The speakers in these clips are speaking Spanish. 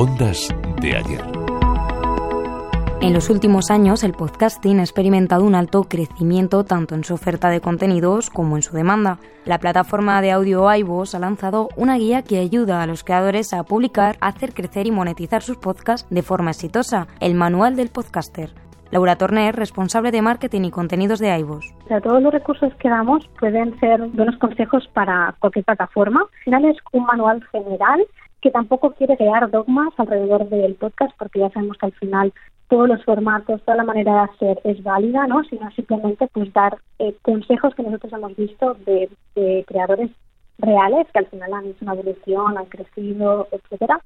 Ondas de ayer. En los últimos años, el podcasting ha experimentado un alto crecimiento tanto en su oferta de contenidos como en su demanda. La plataforma de audio iVoox ha lanzado una guía que ayuda a los creadores a publicar, hacer crecer y monetizar sus podcasts de forma exitosa, el Manual del Podcaster. Laura Torner, responsable de marketing y contenidos de iVoox. todos los recursos que damos pueden ser buenos consejos para cualquier plataforma. Al final es un manual general que tampoco quiere crear dogmas alrededor del podcast porque ya sabemos que al final todos los formatos, toda la manera de hacer es válida, ¿no? Sino simplemente pues dar eh, consejos que nosotros hemos visto de, creadores reales que al final han hecho una evolución, han crecido, etcétera,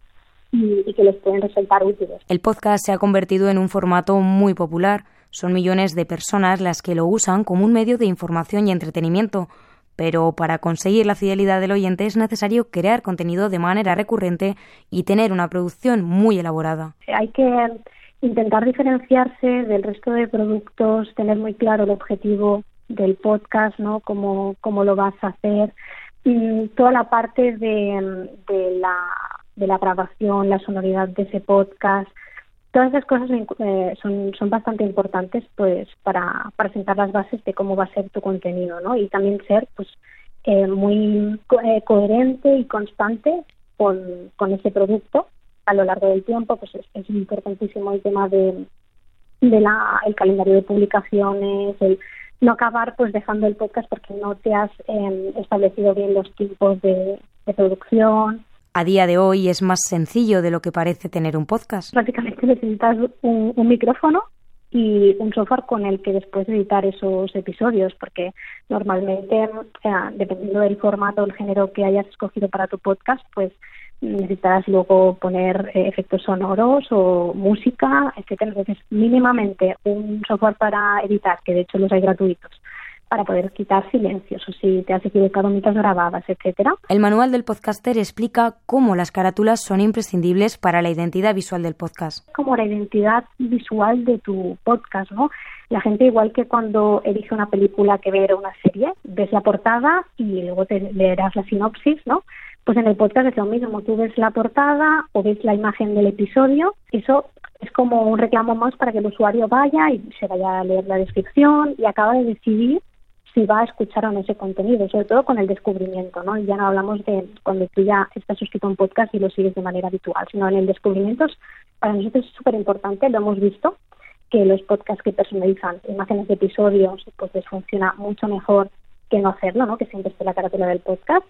y, y que les pueden resultar útiles. El podcast se ha convertido en un formato muy popular. Son millones de personas las que lo usan como un medio de información y entretenimiento pero para conseguir la fidelidad del oyente es necesario crear contenido de manera recurrente y tener una producción muy elaborada. Hay que intentar diferenciarse del resto de productos, tener muy claro el objetivo del podcast, ¿no? Cómo, cómo lo vas a hacer, y toda la parte de, de, la, de la grabación, la sonoridad de ese podcast, todas esas cosas eh, son, son bastante importantes pues para, para sentar las bases de cómo va a ser tu contenido ¿no? y también ser pues eh, muy eh, coherente y constante con, con ese producto a lo largo del tiempo pues es, importantísimo el tema de, de la, el calendario de publicaciones el no acabar pues dejando el podcast porque no te has em, establecido bien los tiempos de producción a día de hoy es más sencillo de lo que parece tener un podcast. Prácticamente necesitas un, micrófono y un software con el que después editar esos episodios, porque normalmente, dependiendo del formato o el género que hayas escogido para tu podcast, pues necesitarás luego poner eh, efectos sonoros o música, etcétera. Entonces, mínimamente un software para editar, que de hecho los hay gratuitos, para poder quitar silencios o si te has equivocado mientras grabadas, etcétera. El manual del podcaster explica cómo las carátulas son imprescindibles para la identidad visual del podcast. Como la identidad visual de tu podcast, ¿no? La gente igual que cuando elige una película que ver o una serie, ves la portada y luego te leerás la sinopsis, ¿no? Pues en el podcast es lo mismo, tú ves la portada o ves la imagen del episodio, eso es como un reclamo más para que el usuario vaya y se vaya a leer la descripción y acaba de decidir si va a escuchar o no ese contenido, sobre todo con el descubrimiento, ¿no? Y ya no hablamos de cuando tú ya estás suscrito a un podcast y lo sigues de manera habitual, sino en el descubrimiento para nosotros es súper importante, lo hemos visto, que los podcasts que personalizan imágenes de episodios pues les funciona mucho mejor que no hacerlo, ¿no? Que siempre esté la carátula del podcast,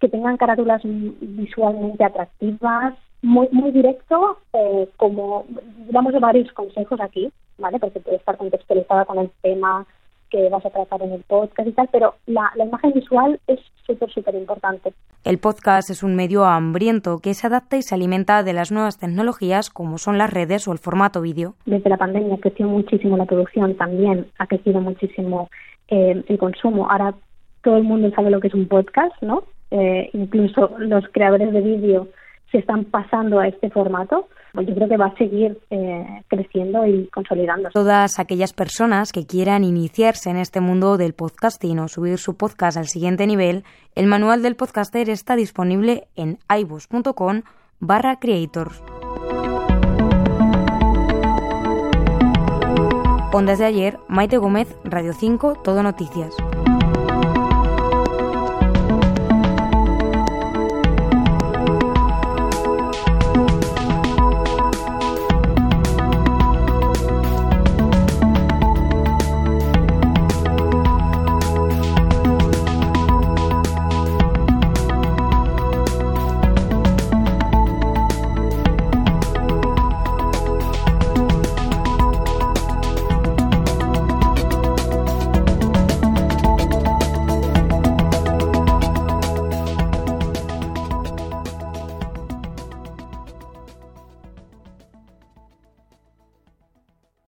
que tengan carátulas visualmente atractivas, muy muy directo, eh, como damos varios consejos aquí, ¿vale? Porque puede estar contextualizada con el tema que vas a tratar en el podcast y tal, pero la, imagen visual es súper, súper importante. El podcast es un medio hambriento que se adapta y se alimenta de las nuevas tecnologías como son las redes o el formato vídeo. Desde la pandemia creció muchísimo la producción, también ha crecido muchísimo eh, el consumo. Ahora todo el mundo sabe lo que es un podcast, ¿no? Eh, incluso los creadores de vídeo se están pasando a este formato, pues yo creo que va a seguir eh, creciendo y consolidando. Todas aquellas personas que quieran iniciarse en este mundo del podcasting o subir su podcast al siguiente nivel, el manual del podcaster está disponible en ibus.com barra creators. Ondas de ayer, Maite Gómez, Radio 5, Todo Noticias.